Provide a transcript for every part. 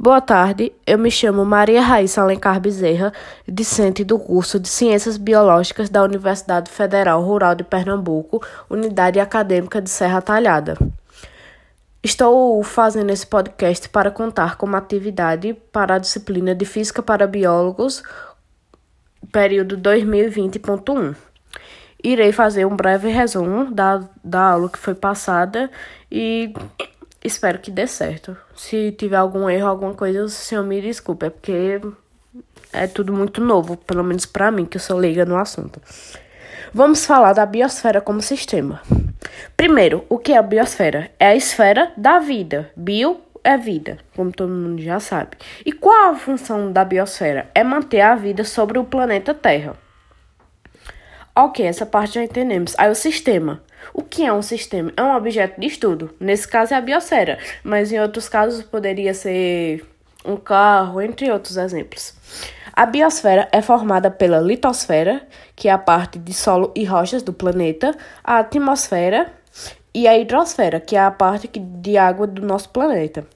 Boa tarde, eu me chamo Maria Raíssa Alencar Bezerra, discente do curso de Ciências Biológicas da Universidade Federal Rural de Pernambuco, Unidade Acadêmica de Serra Talhada. Estou fazendo esse podcast para contar como atividade para a disciplina de Física para Biólogos, período 2020.1. Irei fazer um breve resumo da, da aula que foi passada e espero que dê certo. Se tiver algum erro, alguma coisa, o senhor me desculpe, é porque é tudo muito novo, pelo menos para mim, que eu sou leiga no assunto. Vamos falar da biosfera como sistema. Primeiro, o que é a biosfera? É a esfera da vida. Bio é vida, como todo mundo já sabe. E qual a função da biosfera? É manter a vida sobre o planeta Terra. Ok, essa parte já entendemos. Aí o sistema. O que é um sistema? É um objeto de estudo. Nesse caso é a biosfera, mas em outros casos poderia ser um carro, entre outros exemplos. A biosfera é formada pela litosfera, que é a parte de solo e rochas do planeta, a atmosfera e a hidrosfera, que é a parte de água do nosso planeta.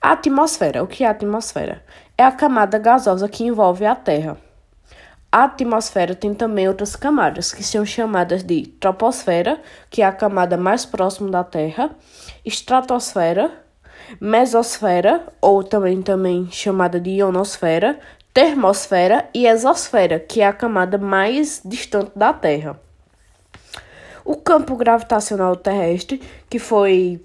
A atmosfera, o que é a atmosfera? É a camada gasosa que envolve a Terra. A atmosfera tem também outras camadas, que são chamadas de troposfera, que é a camada mais próxima da Terra, estratosfera, mesosfera, ou também, também chamada de ionosfera, termosfera e exosfera, que é a camada mais distante da Terra. O campo gravitacional terrestre, que foi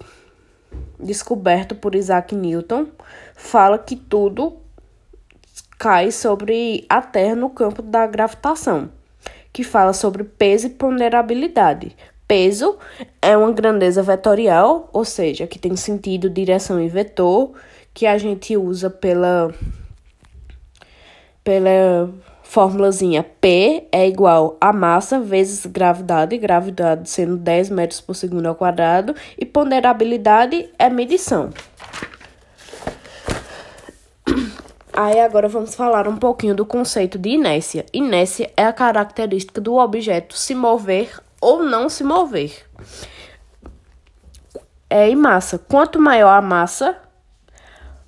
descoberto por Isaac Newton, fala que tudo cai sobre a Terra no campo da gravitação, que fala sobre peso e ponderabilidade. Peso é uma grandeza vetorial, ou seja, que tem sentido, direção e vetor, que a gente usa pela pela formulazinha P é igual a massa vezes gravidade, gravidade sendo 10 metros por segundo ao quadrado, e ponderabilidade é medição. Aí agora vamos falar um pouquinho do conceito de inércia. Inércia é a característica do objeto se mover ou não se mover. É em massa. Quanto maior a massa,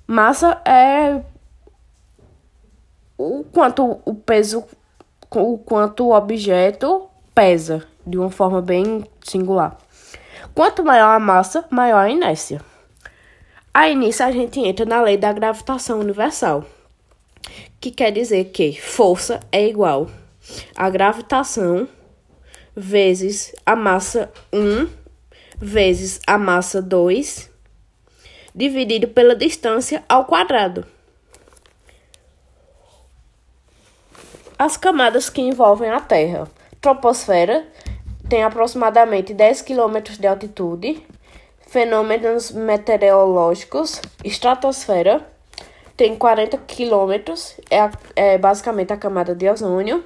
massa é o quanto o peso, o quanto o objeto pesa, de uma forma bem singular. Quanto maior a massa, maior a inércia. Aí nisso a gente entra na lei da gravitação universal que quer dizer que força é igual a gravitação vezes a massa 1 vezes a massa 2 dividido pela distância ao quadrado. As camadas que envolvem a Terra. Troposfera tem aproximadamente 10 km de altitude. Fenômenos meteorológicos. Estratosfera tem 40 quilômetros, é, é basicamente a camada de ozônio.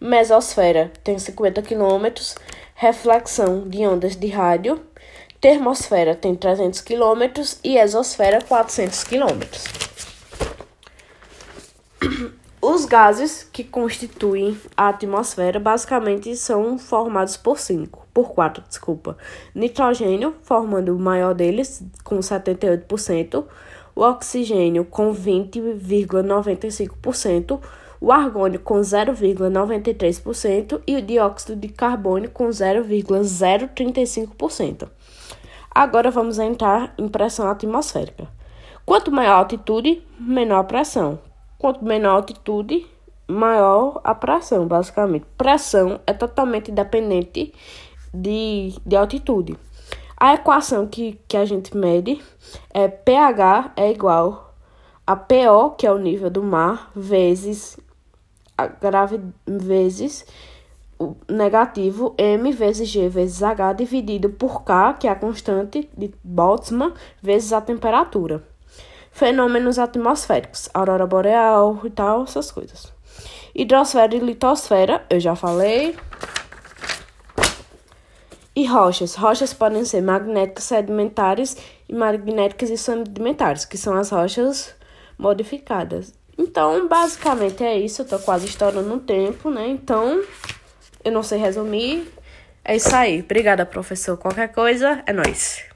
Mesosfera tem 50 quilômetros, reflexão de ondas de rádio. Termosfera tem 300 quilômetros e exosfera 400 quilômetros. Os gases que constituem a atmosfera basicamente são formados por cinco, por quatro, desculpa. Nitrogênio, formando o maior deles, com 78%, o oxigênio com 20,95%, o argônio com 0,93% e o dióxido de carbono com 0,035%. Agora vamos entrar em pressão atmosférica. Quanto maior a altitude, menor a pressão. Quanto menor a altitude, maior a pressão, basicamente. Pressão é totalmente dependente de, de altitude. A equação que, que a gente mede é pH é igual a PO, que é o nível do mar, vezes a grave vezes o negativo M vezes G vezes H dividido por K, que é a constante de Boltzmann, vezes a temperatura. Fenômenos atmosféricos, aurora boreal e tal, essas coisas. Hidrosfera e litosfera, eu já falei. E rochas. Rochas podem ser magnéticas sedimentares e magnéticas e sedimentares, que são as rochas modificadas. Então, basicamente é isso. Eu tô quase estourando o tempo, né? Então, eu não sei resumir. É isso aí. Obrigada, professor. Qualquer coisa, é nóis.